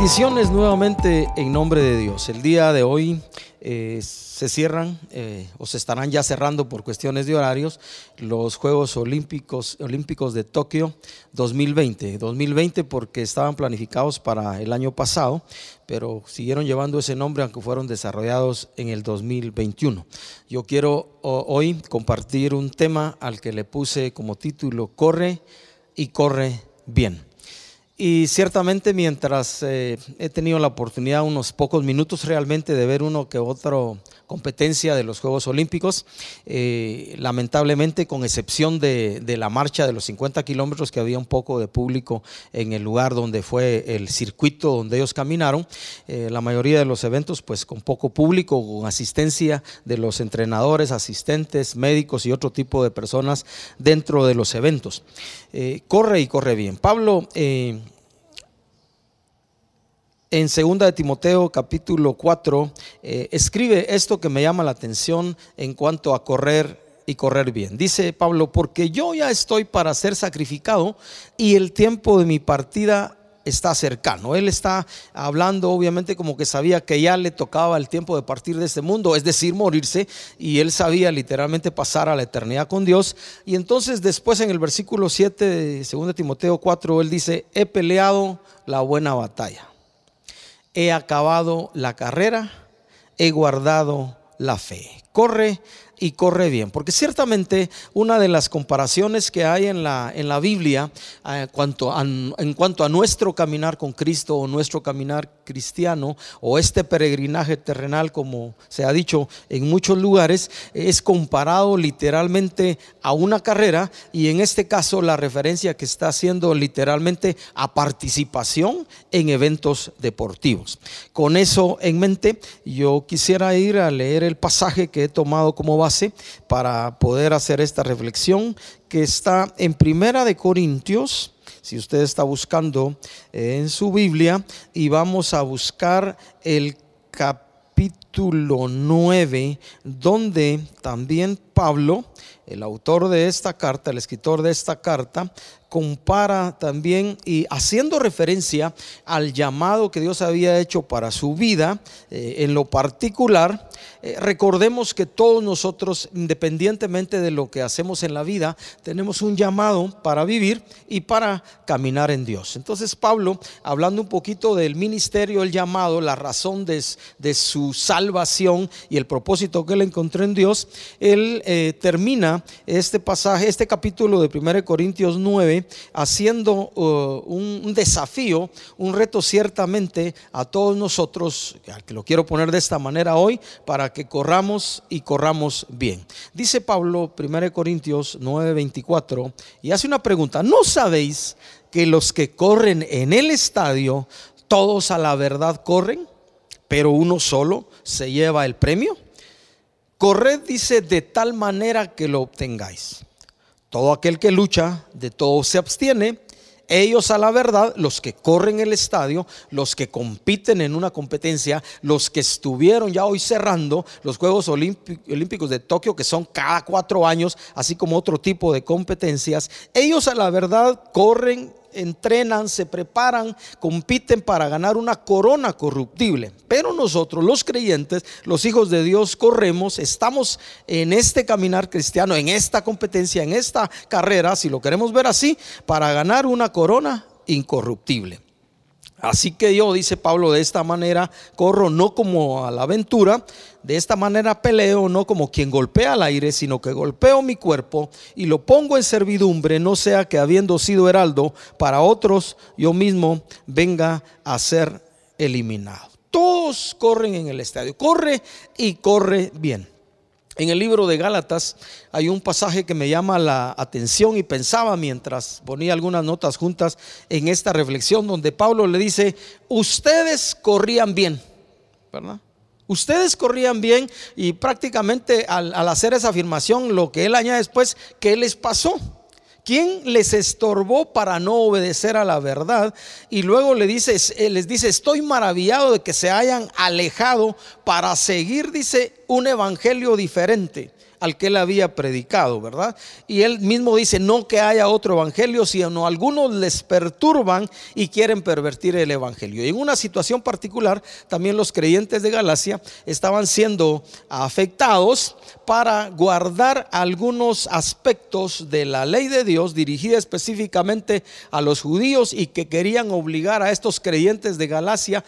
Bendiciones nuevamente en nombre de Dios. El día de hoy eh, se cierran eh, o se estarán ya cerrando por cuestiones de horarios los Juegos Olímpicos, Olímpicos de Tokio 2020. 2020 porque estaban planificados para el año pasado, pero siguieron llevando ese nombre aunque fueron desarrollados en el 2021. Yo quiero hoy compartir un tema al que le puse como título Corre y corre bien. Y ciertamente mientras eh, he tenido la oportunidad unos pocos minutos realmente de ver uno que otro competencia de los Juegos Olímpicos, eh, lamentablemente con excepción de, la marcha de los 50 kilómetros que había un poco de público en el lugar donde fue el circuito donde ellos caminaron, eh, la mayoría de los eventos pues con poco público, con asistencia de los entrenadores, asistentes, médicos y otro tipo de personas dentro de los eventos. corre y corre bien. Pablo en 2 de Timoteo capítulo 4 eh, escribe esto que me llama la atención en cuanto a correr y correr bien. Dice Pablo, porque yo ya estoy para ser sacrificado y el tiempo de mi partida está cercano. Él está hablando obviamente como que sabía que ya le tocaba el tiempo de partir de este mundo, es decir, morirse, y él sabía literalmente pasar a la eternidad con Dios. Y entonces después en el versículo 7 de 2 Timoteo 4, él dice, he peleado la buena batalla he acabado la carrera, he guardado la fe. Corre y corre bien. Porque ciertamente una de las comparaciones que hay en la, en la Biblia eh, cuanto en cuanto a nuestro caminar con Cristo o nuestro caminar cristiano o este peregrinaje terrenal, como se ha dicho en muchos lugares, es comparado literalmente a una carrera y en este caso la referencia que está haciendo literalmente a participación en eventos deportivos. Con eso en mente, yo quisiera ir a leer el pasaje que he tomado como base para poder hacer esta reflexión que está en Primera de Corintios. Si usted está buscando eh, en su Biblia y vamos a buscar el capítulo 9, donde también Pablo, el autor de esta carta, el escritor de esta carta, compara también y haciendo referencia al llamado que Dios había hecho para su vida, eh, en lo particular, eh, recordemos que todos nosotros, independientemente de lo que hacemos en la vida, tenemos un llamado para vivir y para caminar en Dios. Entonces Pablo, hablando un poquito del ministerio, el llamado, la razón de, su salvación y el propósito que él encontró en Dios, él eh, termina este pasaje, este capítulo de 1 Corintios 9, haciendo uh, un, desafío, un reto ciertamente a todos nosotros, que lo quiero poner de esta manera hoy, para que corramos y corramos bien. Dice Pablo, 1 Corintios 9:24, y hace una pregunta, ¿no sabéis que los que corren en el estadio, todos a la verdad corren, pero uno solo se lleva el premio? Corred, dice, de tal manera que lo obtengáis. Todo aquel que lucha, de todo se abstiene, ellos a la verdad, los que corren el estadio, los que compiten en una competencia, los que estuvieron ya hoy cerrando los Juegos Olímpicos de Tokio, que son cada cuatro años, así como otro tipo de competencias, ellos a la verdad corren entrenan, se preparan, compiten para ganar una corona corruptible. Pero nosotros, los creyentes, los hijos de Dios, corremos, estamos en este caminar cristiano, en esta competencia, en esta carrera, si lo queremos ver así, para ganar una corona incorruptible. Así que yo, dice Pablo, de esta manera corro no como a la aventura, de esta manera peleo no como quien golpea al aire, sino que golpeo mi cuerpo y lo pongo en servidumbre, no sea que habiendo sido heraldo para otros, yo mismo venga a ser eliminado. Todos corren en el estadio, corre y corre bien. En el libro de Gálatas hay un pasaje que me llama la atención y pensaba mientras ponía algunas notas juntas en esta reflexión donde Pablo le dice, ustedes corrían bien, ¿verdad? Ustedes corrían bien y prácticamente al, hacer esa afirmación lo que él añade después, ¿qué les pasó? ¿Quién les estorbó para no obedecer a la verdad? Y luego le dice, eh, les dice, estoy maravillado de que se hayan alejado para seguir, dice, un evangelio diferente al que él había predicado, ¿verdad? Y él mismo dice, no que haya otro evangelio, sino algunos les perturban y quieren pervertir el evangelio. Y en una situación particular, también los creyentes de Galacia estaban siendo afectados para guardar algunos aspectos de la ley de Dios dirigida específicamente a los judíos y que querían obligar a estos creyentes de Galacia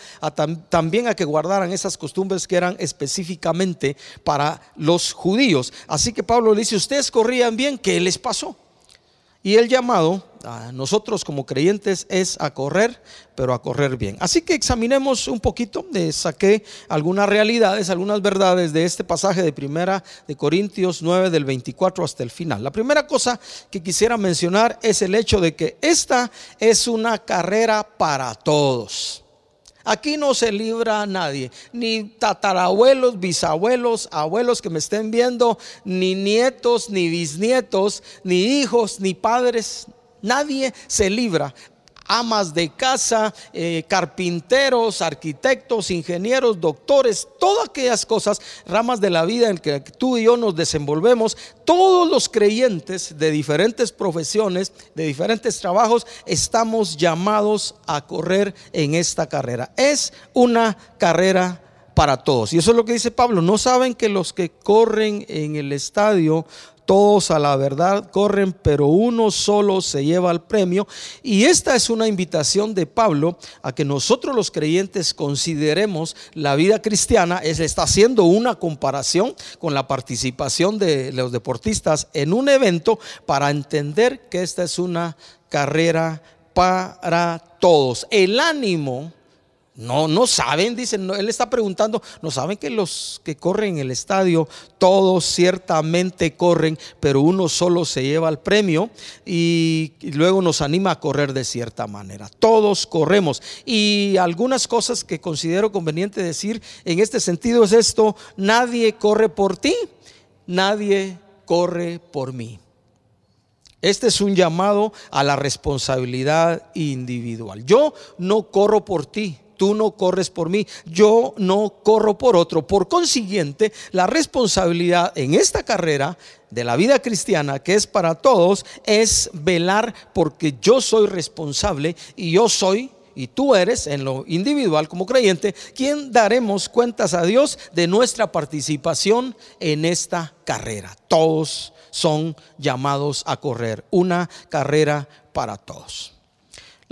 también a que guardaran esas costumbres que eran específicamente para los judíos. Así que Pablo le dice, ustedes corrían bien, ¿qué les pasó? Y el llamado a nosotros como creyentes es a correr, pero a correr bien. Así que examinemos un poquito, de, saqué algunas realidades, algunas verdades de este pasaje de primera de Corintios 9 del 24 hasta el final. La primera cosa que quisiera mencionar es el hecho de que esta es una carrera para todos. Aquí no se libra a nadie, ni tatarabuelos, bisabuelos, abuelos que me estén viendo, ni nietos, ni bisnietos, ni hijos, ni padres. Nadie se libra amas de casa, eh, carpinteros, arquitectos, ingenieros, doctores, todas aquellas cosas, ramas de la vida en que tú y yo nos desenvolvemos, todos los creyentes de diferentes profesiones, de diferentes trabajos, estamos llamados a correr en esta carrera. Es una carrera para todos. Y eso es lo que dice Pablo. No saben que los que corren en el estadio todos a la verdad corren, pero uno solo se lleva el premio. Y esta es una invitación de Pablo a que nosotros los creyentes consideremos la vida cristiana. Él está haciendo una comparación con la participación de los deportistas en un evento para entender que esta es una carrera para todos. El ánimo no, no saben, dicen, él está preguntando, no saben que los que corren en el estadio, todos ciertamente corren, pero uno solo se lleva el premio y luego nos anima a correr de cierta manera. Todos corremos. Y algunas cosas que considero conveniente decir en este sentido es esto, nadie corre por ti, nadie corre por mí. Este es un llamado a la responsabilidad individual. Yo no corro por ti, tú no corres por mí, yo no corro por otro. Por consiguiente, la responsabilidad en esta carrera de la vida cristiana, que es para todos, es velar porque yo soy responsable y yo soy y tú eres en lo individual como creyente, quien daremos cuentas a Dios de nuestra participación en esta carrera. Todos son llamados a correr una carrera para todos.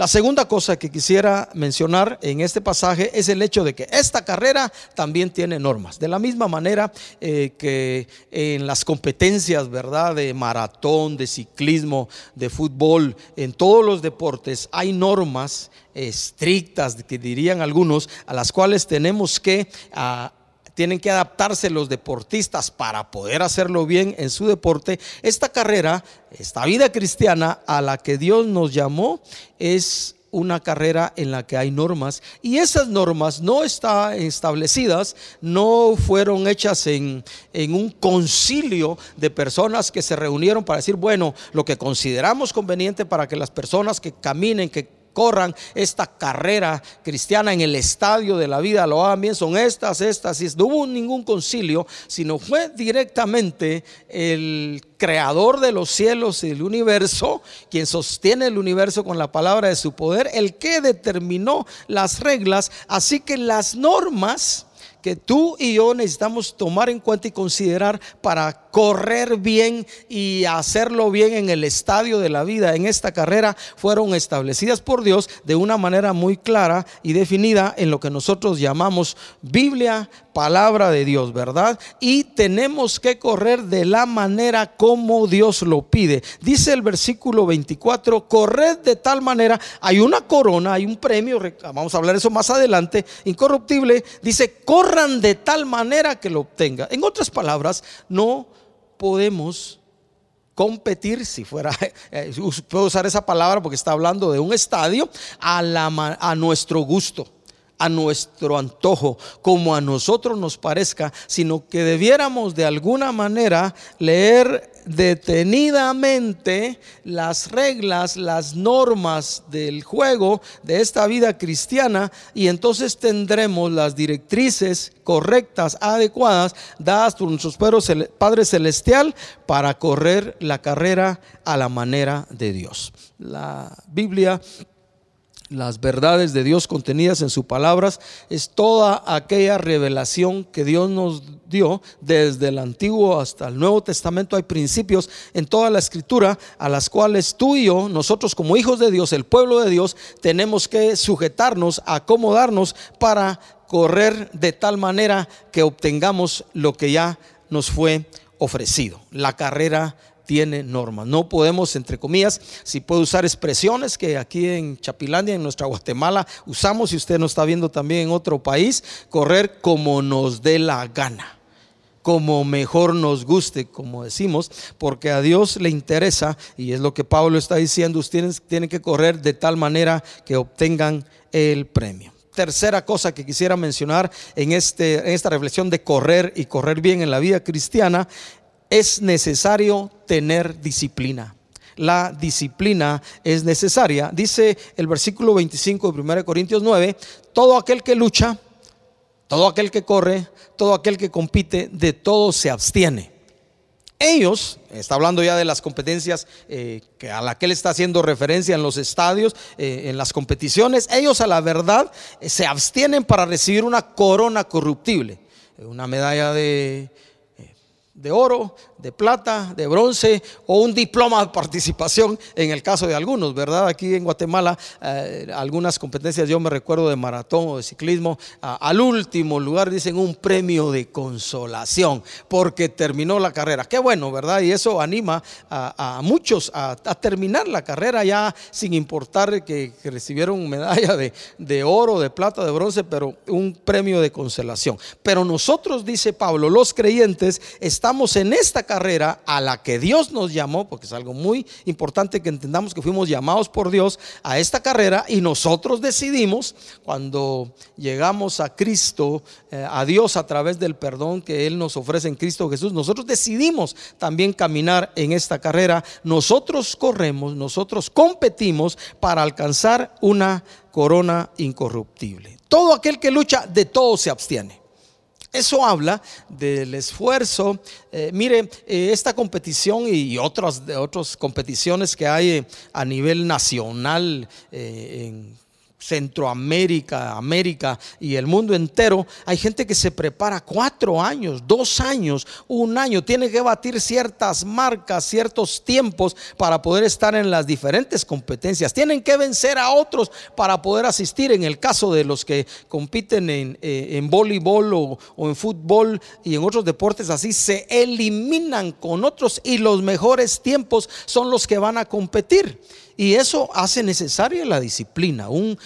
La segunda cosa que quisiera mencionar en este pasaje es el hecho de que esta carrera también tiene normas. De la misma manera eh, que en las competencias, ¿verdad? De maratón, de ciclismo, de fútbol, en todos los deportes hay normas estrictas, que dirían algunos, a las cuales tenemos que ah, tienen que adaptarse los deportistas para poder hacerlo bien en su deporte. Esta carrera, esta vida cristiana a la que Dios nos llamó es una carrera en la que hay normas y esas normas no están establecidas, no fueron hechas en, en, un concilio de personas que se reunieron para decir, bueno, lo que consideramos conveniente para que las personas que caminen, que corran esta carrera cristiana en el estadio de la vida, lo hagan bien, son estas, estas, y no hubo ningún concilio, sino fue directamente el creador de los cielos y el universo, quien sostiene el universo con la palabra de su poder, el que determinó las reglas, así que las normas que tú y yo necesitamos tomar en cuenta y considerar para correr bien y hacerlo bien en el estadio de la vida, en esta carrera, fueron establecidas por Dios de una manera muy clara y definida en lo que nosotros llamamos Biblia, palabra de Dios, ¿verdad? Y tenemos que correr de la manera como Dios lo pide. Dice el versículo 24, corred de tal manera, hay una corona, hay un premio, vamos a hablar eso más adelante, incorruptible, dice, de tal manera que lo obtenga. En otras palabras, no podemos competir, si fuera, eh, puedo usar esa palabra porque está hablando de un estadio, a, la, a nuestro gusto, a nuestro antojo, como a nosotros nos parezca, sino que debiéramos de alguna manera leer detenidamente las reglas, las normas del juego de esta vida cristiana y entonces tendremos las directrices correctas, adecuadas, dadas por nuestro Padre Celestial para correr la carrera a la manera de Dios. La Biblia las verdades de Dios contenidas en sus palabras, es toda aquella revelación que Dios nos dio desde el Antiguo hasta el Nuevo Testamento. Hay principios en toda la escritura a las cuales tú y yo, nosotros como hijos de Dios, el pueblo de Dios, tenemos que sujetarnos, acomodarnos para correr de tal manera que obtengamos lo que ya nos fue ofrecido, la carrera tiene normas. No podemos, entre comillas, si puedo usar expresiones que aquí en Chapilandia, en nuestra Guatemala, usamos, y usted nos está viendo también en otro país, correr como nos dé la gana como mejor nos guste, como decimos, porque a Dios le interesa, y es lo que Pablo está diciendo, ustedes tienen que correr de tal manera que obtengan el premio. Tercera cosa que quisiera mencionar en, este, en esta reflexión de correr y correr bien en la vida cristiana es necesario tener disciplina. La disciplina es necesaria. Dice el versículo 25 de 1 Corintios 9, todo aquel que lucha, todo aquel que corre, todo aquel que compite, de todo se abstiene. Ellos, está hablando ya de las competencias eh, a la que él está haciendo referencia en los estadios, eh, en las competiciones, ellos a la verdad se abstienen para recibir una corona corruptible, una medalla de, de oro, de plata, de bronce o un diploma de participación en el caso de algunos, ¿verdad? Aquí en Guatemala, eh, algunas competencias, yo me recuerdo de maratón o de ciclismo, al último lugar dicen un premio de consolación porque terminó la carrera. Qué bueno, ¿verdad? Y eso anima a, muchos a, terminar la carrera ya sin importar que, recibieron medalla de, de oro, de plata, de bronce, pero un premio de consolación. Pero nosotros, dice Pablo, los creyentes, estamos en esta carrera a la que Dios nos llamó, porque es algo muy importante que entendamos que fuimos llamados por Dios a esta carrera y nosotros decidimos, cuando llegamos a Cristo, eh, a Dios a través del perdón que Él nos ofrece en Cristo Jesús, nosotros decidimos también caminar en esta carrera. Nosotros corremos, nosotros competimos para alcanzar una corona incorruptible. Todo aquel que lucha, de todo se abstiene. Eso habla del esfuerzo. Eh, mire, eh, esta competición y otras, otras competiciones que hay eh, a nivel nacional en Centroamérica, América y el mundo entero, hay gente que se prepara cuatro años, dos años, un año, tiene que batir ciertas marcas, ciertos tiempos para poder estar en las diferentes competencias. Tienen que vencer a otros para poder asistir. En el caso de los que compiten en, eh, voleibol o, o en fútbol y en otros deportes así, se eliminan con otros y los mejores tiempos son los que van a competir. Y eso hace necesaria la disciplina. Un,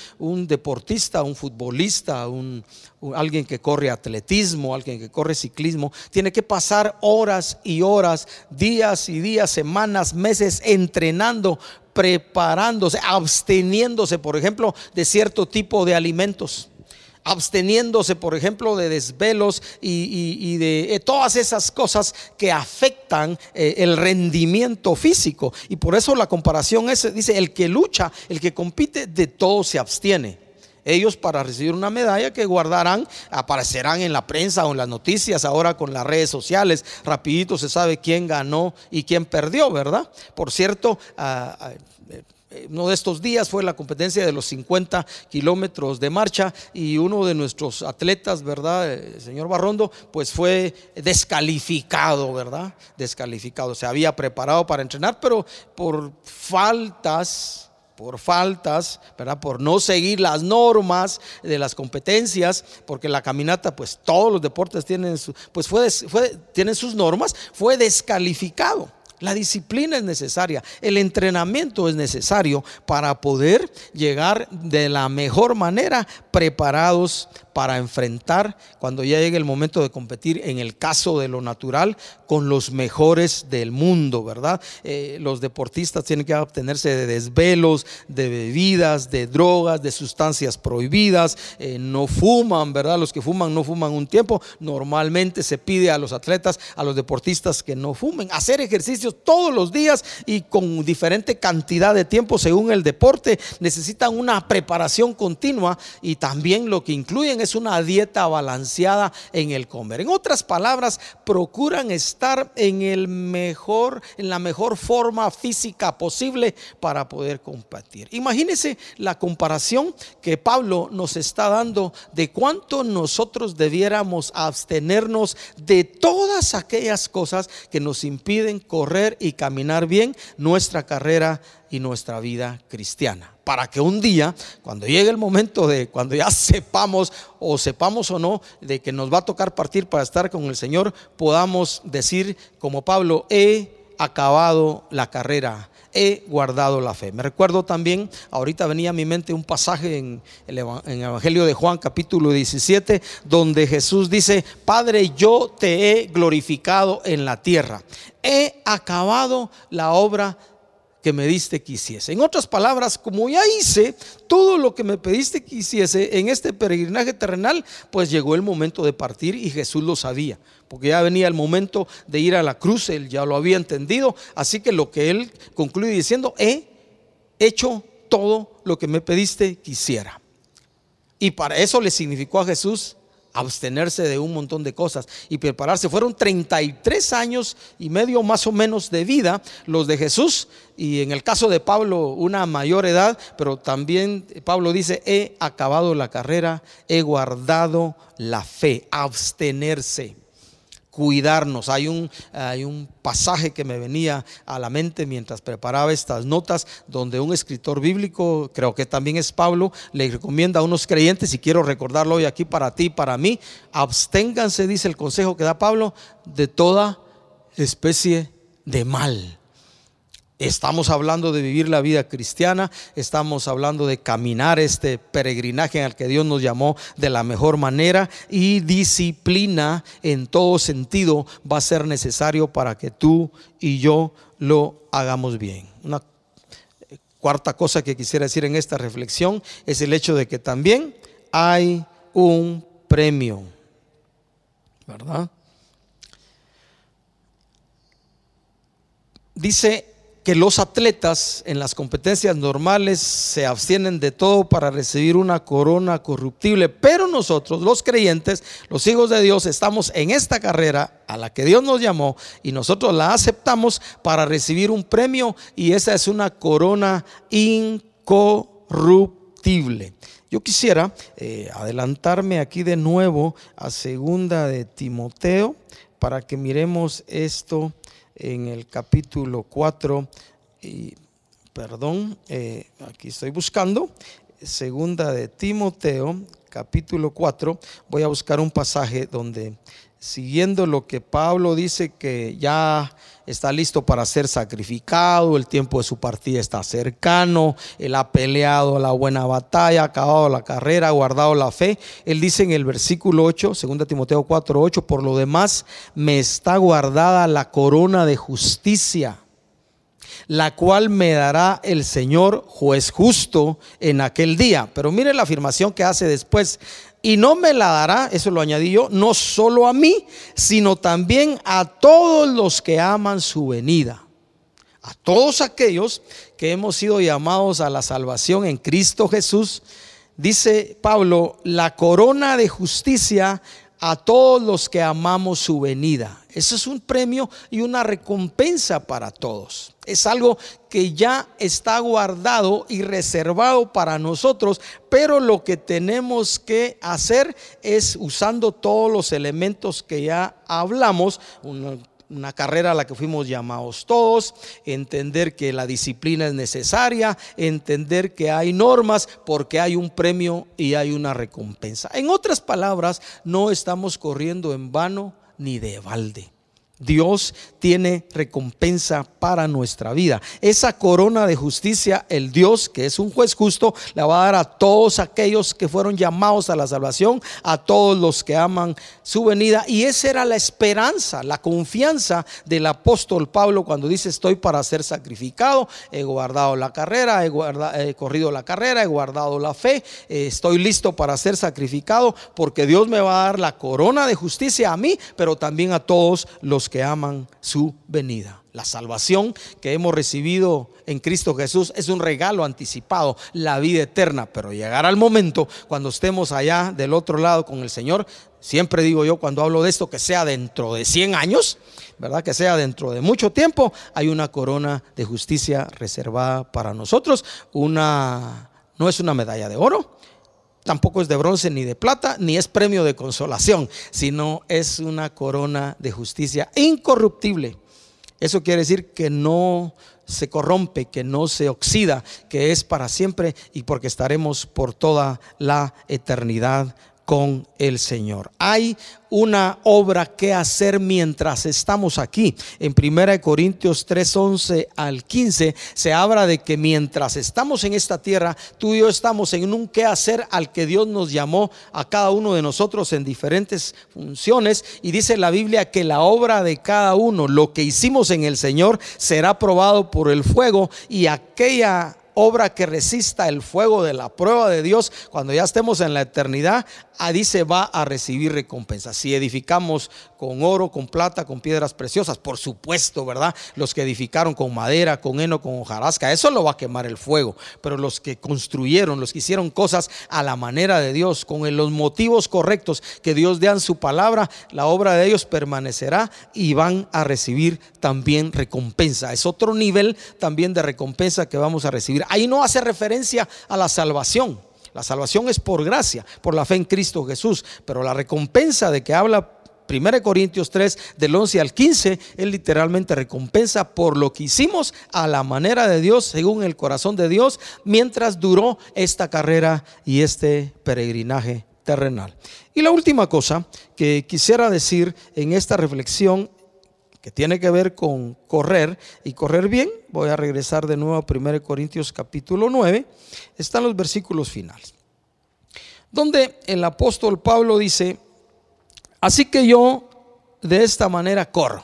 deportista, un futbolista, un, alguien que corre atletismo, alguien que corre ciclismo, tiene que pasar horas y horas, días y días, semanas, meses entrenando, preparándose, absteniéndose, por ejemplo, de cierto tipo de alimentos absteniéndose, por ejemplo, de desvelos y, de eh, todas esas cosas que afectan eh, el rendimiento físico. Y por eso la comparación es, dice, el que lucha, el que compite, de todo se abstiene. Ellos para recibir una medalla que guardarán, aparecerán en la prensa o en las noticias, ahora con las redes sociales, rapidito se sabe quién ganó y quién perdió, ¿verdad? Por cierto, ah, ah, uno de estos días fue la competencia de los 50 kilómetros de marcha y uno de nuestros atletas, ¿verdad? El señor Barrondo, pues fue descalificado, ¿verdad? Descalificado. Se había preparado para entrenar, pero por faltas por faltas, ¿verdad? Por no seguir las normas de las competencias, porque la caminata, pues todos los deportes tienen, su, pues fue, fue, tienen sus normas, fue descalificado. La disciplina es necesaria, el entrenamiento es necesario para poder llegar de la mejor manera preparados para enfrentar cuando ya llegue el momento de competir en el caso de lo natural con los mejores del mundo, ¿verdad? Eh, los deportistas tienen que obtenerse de desvelos, de bebidas, de drogas, de sustancias prohibidas, eh, no fuman, ¿verdad? Los que fuman no fuman un tiempo, normalmente se pide a los atletas, a los deportistas que no fumen, hacer todos los días y con diferente cantidad de tiempo según el deporte, necesitan una preparación continua y también lo que incluyen es una dieta balanceada en el comer. En otras palabras, procuran estar en el mejor, en la mejor forma física posible para poder competir. Imagínense la comparación que Pablo nos está dando de cuánto nosotros debiéramos abstenernos de todas aquellas cosas que nos impiden correr y caminar bien nuestra carrera y nuestra vida cristiana. Para que un día, cuando llegue el momento de, cuando ya sepamos o sepamos o no de que nos va a tocar partir para estar con el Señor, podamos decir como Pablo, he acabado la carrera, he guardado la fe. Me recuerdo también, ahorita venía a mi mente un pasaje en el, Evangelio de Juan capítulo 17, donde Jesús dice, Padre, yo te he glorificado en la tierra, he acabado la obra que me diste que hiciese. En otras palabras, como ya hice todo lo que me pediste que hiciese en este peregrinaje terrenal, pues llegó el momento de partir y Jesús lo sabía, porque ya venía el momento de ir a la cruz, él ya lo había entendido, así que lo que él concluye diciendo, he hecho todo lo que me pediste que hiciera. Y para eso le significó a Jesús abstenerse de un montón de cosas y prepararse. Fueron 33 años y medio más o menos de vida los de Jesús y en el caso de Pablo una mayor edad, pero también Pablo dice, he acabado la carrera, he guardado la fe, abstenerse cuidarnos. Hay un, hay un pasaje que me venía a la mente mientras preparaba estas notas, donde un escritor bíblico, creo que también es Pablo, le recomienda a unos creyentes, y quiero recordarlo hoy aquí para ti para mí, absténganse, dice el consejo que da Pablo, de toda especie de mal. Estamos hablando de vivir la vida cristiana, estamos hablando de caminar este peregrinaje el que Dios nos llamó de la mejor manera y disciplina en todo sentido va a ser necesario para que tú y yo lo hagamos bien. Una cuarta cosa que quisiera decir en esta reflexión es el hecho de que también hay un premio, ¿verdad? Dice que los atletas en las competencias normales se abstienen de todo para recibir una corona corruptible, pero nosotros, los creyentes, los hijos de Dios, estamos en esta carrera a la que Dios nos llamó y nosotros la aceptamos para recibir un premio y esa es una corona incorruptible. Yo quisiera eh, adelantarme aquí de nuevo a segunda de Timoteo para que miremos esto en el capítulo 4, y, perdón, eh, aquí estoy buscando, segunda de Timoteo, capítulo 4, voy a buscar un pasaje donde, siguiendo lo que Pablo dice que ya está listo para ser sacrificado, el tiempo de su partida está cercano, él ha peleado la buena batalla, ha acabado la carrera, ha guardado la fe. Él dice en el versículo 8, 2 Timoteo 4, 8, por lo demás me está guardada la corona de justicia la cual me dará el Señor juez justo en aquel día. Pero mire la afirmación que hace después, y no me la dará, eso lo añadí yo, no solo a mí, sino también a todos los que aman su venida. A todos aquellos que hemos sido llamados a la salvación en Cristo Jesús, dice Pablo, la corona de justicia a todos los que amamos su venida. Eso es un premio y una recompensa para todos. Es algo que ya está guardado y reservado para nosotros, pero lo que tenemos que hacer es usando todos los elementos que ya hablamos, una carrera a la que fuimos llamados todos, entender que la disciplina es necesaria, entender que hay normas porque hay un premio y hay una recompensa. En otras palabras, no estamos corriendo en vano ni de balde. Dios tiene recompensa para nuestra vida. Esa corona de justicia, el Dios, que es un juez justo, la va a dar a todos aquellos que fueron llamados a la salvación, a todos los que aman su venida. Y esa era la esperanza, la confianza del apóstol Pablo cuando dice, estoy para ser sacrificado, he guardado la carrera, he, corrido la carrera, he guardado la fe, eh, estoy listo para ser sacrificado, porque Dios me va a dar la corona de justicia a mí, pero también a todos los que aman su venida. La salvación que hemos recibido en Cristo Jesús es un regalo anticipado, la vida eterna, pero llegará el momento cuando estemos allá del otro lado con el Señor. Siempre digo yo cuando hablo de esto que sea dentro de 100 años, ¿verdad? Que sea dentro de mucho tiempo, hay una corona de justicia reservada para nosotros, una no es una medalla de oro, tampoco es de bronce ni de plata, ni es premio de consolación, sino es una corona de justicia incorruptible. Eso quiere decir que no se corrompe, que no se oxida, que es para siempre y porque estaremos por toda la eternidad con el Señor. Hay una obra que hacer mientras estamos aquí. En 1 Corintios 3:11 al 15 se habla de que mientras estamos en esta tierra, tú y yo estamos en un qué hacer al que Dios nos llamó a cada uno de nosotros en diferentes funciones y dice la Biblia que la obra de cada uno, lo que hicimos en el Señor será probado por el fuego y aquella obra que resista el fuego de la prueba de Dios, cuando ya estemos en la eternidad, ahí se va a recibir recompensa. Si edificamos con oro, con plata, con piedras preciosas, por supuesto, ¿verdad? Los que edificaron con madera, con heno, con hojarasca, eso lo va a quemar el fuego. Pero los que construyeron, los que hicieron cosas a la manera de Dios, con los motivos correctos que Dios dé en su palabra, la obra de ellos permanecerá y van a recibir también recompensa. Es otro nivel también de recompensa que vamos a recibir. Ahí no hace referencia a la salvación. La salvación es por gracia, por la fe en Cristo Jesús, pero la recompensa de que habla 1 Corintios 3 del 11 al 15 es literalmente recompensa por lo que hicimos a la manera de Dios, según el corazón de Dios, mientras duró esta carrera y este peregrinaje terrenal. Y la última cosa que quisiera decir en esta reflexión que tiene que ver con correr y correr bien, voy a regresar de nuevo a 1 Corintios capítulo 9, están los versículos finales, donde el apóstol Pablo dice, así que yo de esta manera corro,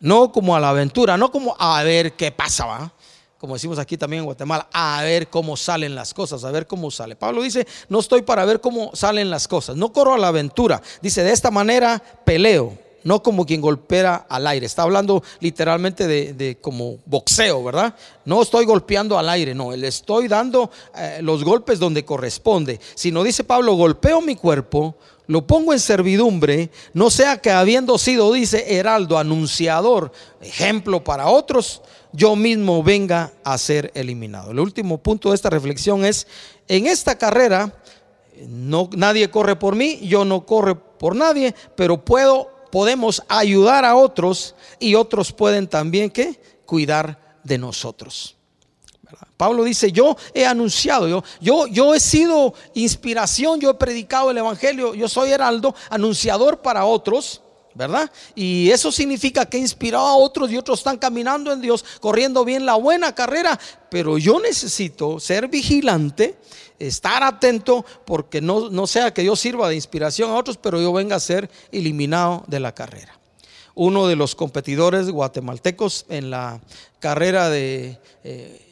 no como a la aventura, no como a ver qué pasa, ¿va? como decimos aquí también en Guatemala, a ver cómo salen las cosas, a ver cómo sale. Pablo dice, no estoy para ver cómo salen las cosas, no corro a la aventura, dice, de esta manera peleo no como quien golpea al aire. Está hablando literalmente de, como boxeo, ¿verdad? No estoy golpeando al aire, no, le estoy dando eh, los golpes donde corresponde. Si no dice Pablo, golpeo mi cuerpo, lo pongo en servidumbre, no sea que habiendo sido, dice heraldo, anunciador, ejemplo para otros, yo mismo venga a ser eliminado. El último punto de esta reflexión es, en esta carrera, no, nadie corre por mí, yo no corro por nadie, pero puedo podemos ayudar a otros y otros pueden también ¿qué? cuidar de nosotros. Pablo dice, yo he anunciado, yo, yo, yo he sido inspiración, yo he predicado el Evangelio, yo soy heraldo, anunciador para otros, ¿verdad? Y eso significa que he inspirado a otros y otros están caminando en Dios, corriendo bien la buena carrera, pero yo necesito ser vigilante estar atento porque no, no sea que yo sirva de inspiración a otros, pero yo venga a ser eliminado de la carrera. Uno de los competidores guatemaltecos en la carrera de... Eh,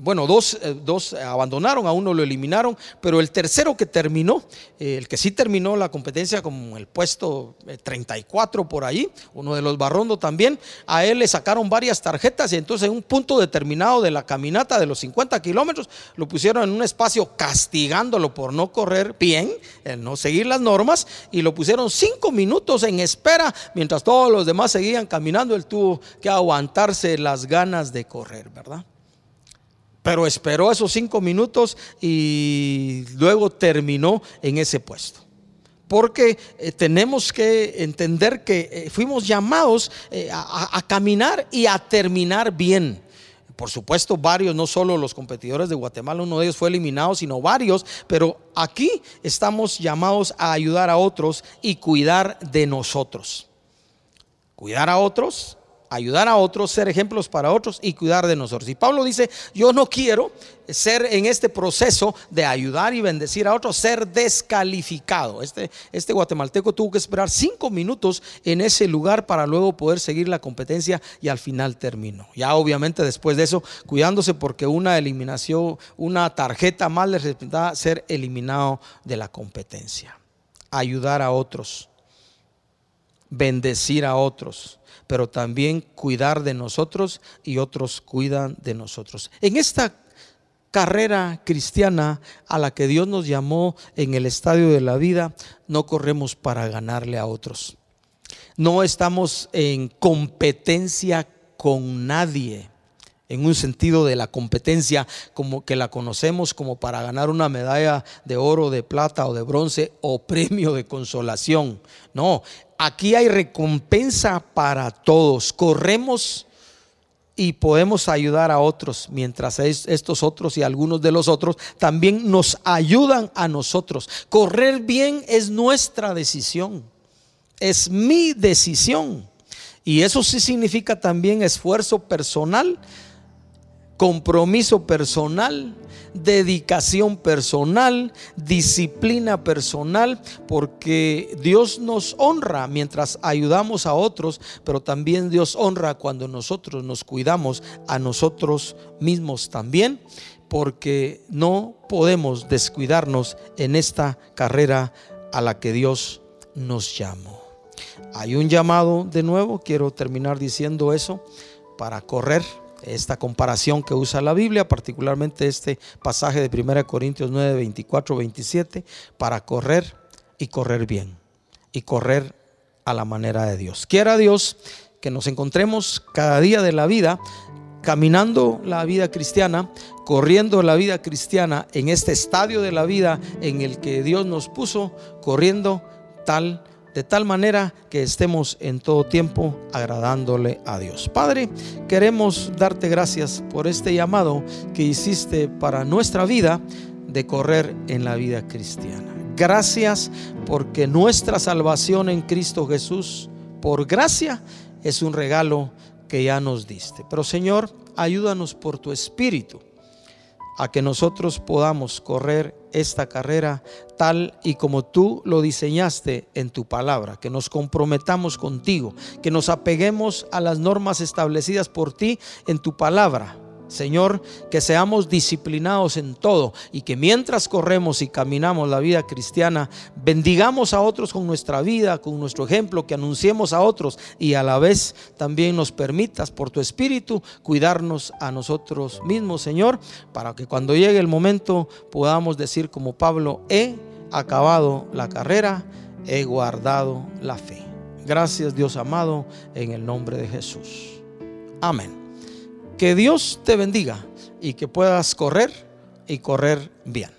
bueno, dos, eh, dos, abandonaron, a uno lo eliminaron, pero el tercero que terminó, eh, el que sí terminó la competencia como el puesto 34 eh, por ahí, uno de los Barrondo también, a él le sacaron varias tarjetas y entonces en un punto determinado de la caminata de los 50 kilómetros lo pusieron en un espacio castigándolo por no correr bien, el no seguir las normas y lo pusieron cinco minutos en espera mientras todos los demás seguían caminando, él tuvo que aguantarse las ganas de correr, ¿verdad? Pero esperó esos cinco minutos y luego terminó en ese puesto. Porque eh, tenemos que entender que eh, fuimos llamados eh, a, caminar y a terminar bien por supuesto, varios, no solo los competidores de Guatemala, uno de ellos fue eliminado, sino varios, pero aquí estamos llamados a ayudar a otros y cuidar de nosotros. Cuidar a otros, ayudar a otros, ser ejemplos para otros y cuidar de nosotros. Y Pablo dice, yo no quiero ser en este proceso de ayudar y bendecir a otros, ser descalificado. Este, este guatemalteco tuvo que esperar cinco minutos en ese lugar para luego poder seguir la competencia y al final terminó. Ya obviamente después de eso, cuidándose porque una eliminación, una tarjeta mal le representaba ser eliminado de la competencia. Ayudar a otros, bendecir a otros pero también cuidar de nosotros y otros cuidan de nosotros. En esta carrera cristiana a la que Dios nos llamó en el estadio de la vida, no corremos para ganarle a otros. No estamos en competencia con nadie en un sentido de la competencia como que la conocemos como para ganar una medalla de oro, de plata o de bronce o premio de consolación. No, aquí hay recompensa para todos. Corremos y podemos ayudar a otros, mientras estos otros y algunos de los otros también nos ayudan a nosotros. Correr bien es nuestra decisión, es mi decisión. Y eso sí significa también esfuerzo personal compromiso personal, dedicación personal, disciplina personal, porque Dios nos honra mientras ayudamos a otros, pero también Dios honra cuando nosotros nos cuidamos a nosotros mismos también, porque no podemos descuidarnos en esta carrera a la que Dios nos llamó. Hay un llamado de nuevo, quiero terminar diciendo eso, para correr esta comparación que usa la Biblia, particularmente este pasaje de 1 Corintios 9, 24, 27, para correr y correr bien y correr a la manera de Dios. Quiera Dios que nos encontremos cada día de la vida caminando la vida cristiana, corriendo la vida cristiana en este estadio de la vida en el que Dios nos puso, corriendo tal de tal manera que estemos en todo tiempo agradándole a Dios. Padre, queremos darte gracias por este llamado que hiciste para nuestra vida de correr en la vida cristiana. Gracias porque nuestra salvación en Cristo Jesús, por gracia, es un regalo que ya nos diste. Pero Señor, ayúdanos por tu Espíritu a que nosotros podamos correr esta carrera tal y como tú lo diseñaste en tu palabra, que nos comprometamos contigo, que nos apeguemos a las normas establecidas por ti en tu palabra Señor, que seamos disciplinados en todo y que mientras corremos y caminamos la vida cristiana, bendigamos a otros con nuestra vida, con nuestro ejemplo, que anunciemos a otros y a la vez también nos permitas por tu espíritu cuidarnos a nosotros mismos, Señor, para que cuando llegue el momento podamos decir como Pablo, he acabado la carrera, he guardado la fe. Gracias Dios amado, en el nombre de Jesús. Amén. Que Dios te bendiga y que puedas correr y correr bien.